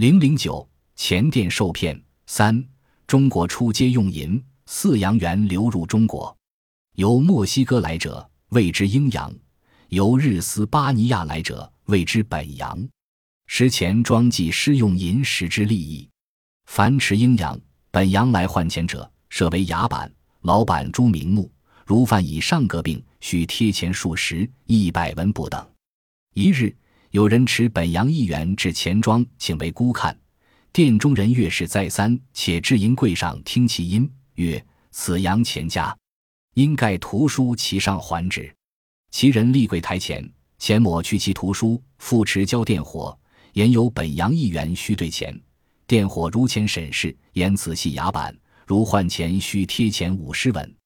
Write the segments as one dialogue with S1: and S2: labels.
S1: 零零九前店受骗三，中国出街用银四洋元流入中国，由墨西哥来者谓之阴洋，由日斯巴尼亚来者谓之本洋。时钱庄记施用银时之利益，凡持阴阳、本洋来换钱者，设为牙板。老板朱明目，如犯以上各病，须贴钱数十、一百文不等。一日。有人持本洋一元至钱庄，请为孤看。店中人越是再三，且至银柜上听其音，曰：“此洋钱家。”因盖图书其上还之。其人立柜台前，钱抹去其图书，复持交电火，言有本洋一元须兑钱。电火如前审视，言此系牙板，如换钱须贴钱五十文。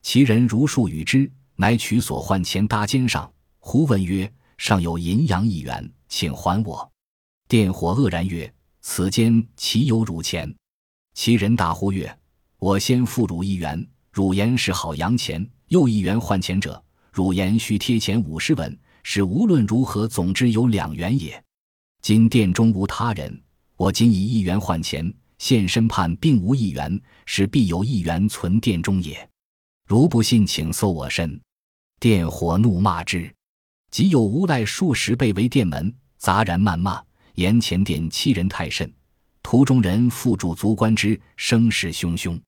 S1: 其人如数与之，乃取所换钱搭肩上，胡问曰。尚有银洋一元，请还我。电火愕然曰：“此间岂有汝钱？”其人大呼曰：“我先付汝一元，汝言是好洋钱，又一元换钱者，汝言须贴钱五十文，是无论如何总之有两元也。今店中无他人，我仅以一元换钱，现身判并无一元，是必有一元存店中也。如不信，请搜我身。”电火怒骂之。即有无赖数十倍围店门，杂然谩骂，言前店欺人太甚。途中人附主足观之，声势汹汹。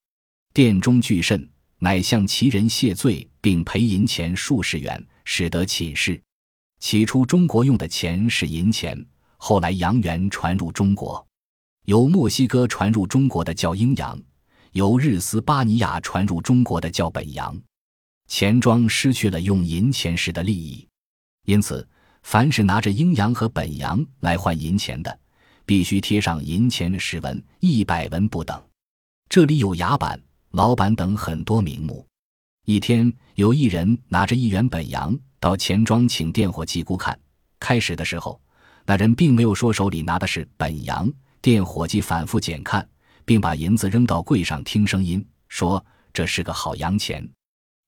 S1: 店中惧甚，乃向其人谢罪，并赔银钱数十元，使得寝室。起初中国用的钱是银钱，后来洋元传入中国，由墨西哥传入中国的叫英洋，由日斯巴尼亚传入中国的叫本洋。钱庄失去了用银钱时的利益。因此，凡是拿着阴阳和本阳来换银钱的，必须贴上银钱十文、一百文不等。这里有牙板、老板等很多名目。一天，有一人拿着一元本洋到钱庄请店伙计估看。开始的时候，那人并没有说手里拿的是本洋。店伙计反复检看，并把银子扔到柜上听声音，说这是个好洋钱。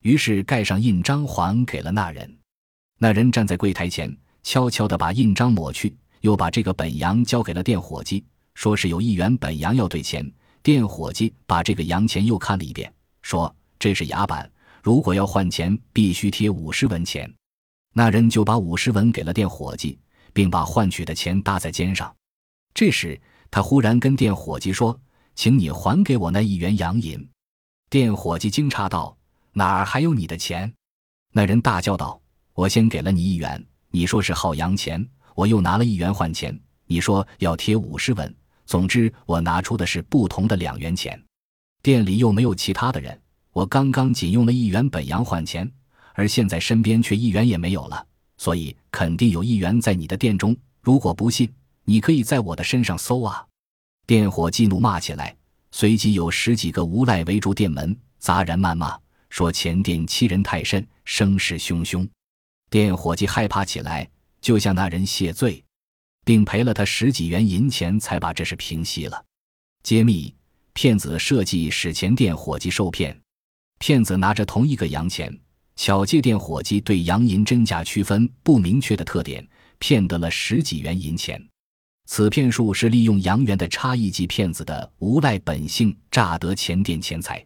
S1: 于是盖上印章还给了那人。那人站在柜台前，悄悄地把印章抹去，又把这个本洋交给了店伙计，说是有一元本洋要兑钱。店伙计把这个洋钱又看了一遍，说这是牙板，如果要换钱，必须贴五十文钱。那人就把五十文给了店伙计，并把换取的钱搭在肩上。这时，他忽然跟店伙计说：“请你还给我那一元洋银。”店伙计惊诧道：“哪儿还有你的钱？”那人大叫道。我先给了你一元，你说是好洋钱，我又拿了一元换钱，你说要贴五十文。总之，我拿出的是不同的两元钱。店里又没有其他的人，我刚刚仅用了一元本洋换钱，而现在身边却一元也没有了，所以肯定有一元在你的店中。如果不信，你可以在我的身上搜啊！店伙计怒骂起来，随即有十几个无赖围住店门，杂然谩骂，说前店欺人太甚，声势汹汹。店伙计害怕起来，就向那人谢罪，并赔了他十几元银钱，才把这事平息了。揭秘：骗子设计使前店伙计受骗。骗子拿着同一个洋钱，巧借店伙计对洋银真假区分不明确的特点，骗得了十几元银钱。此骗术是利用洋元的差异，即骗子的无赖本性，诈得前店钱财。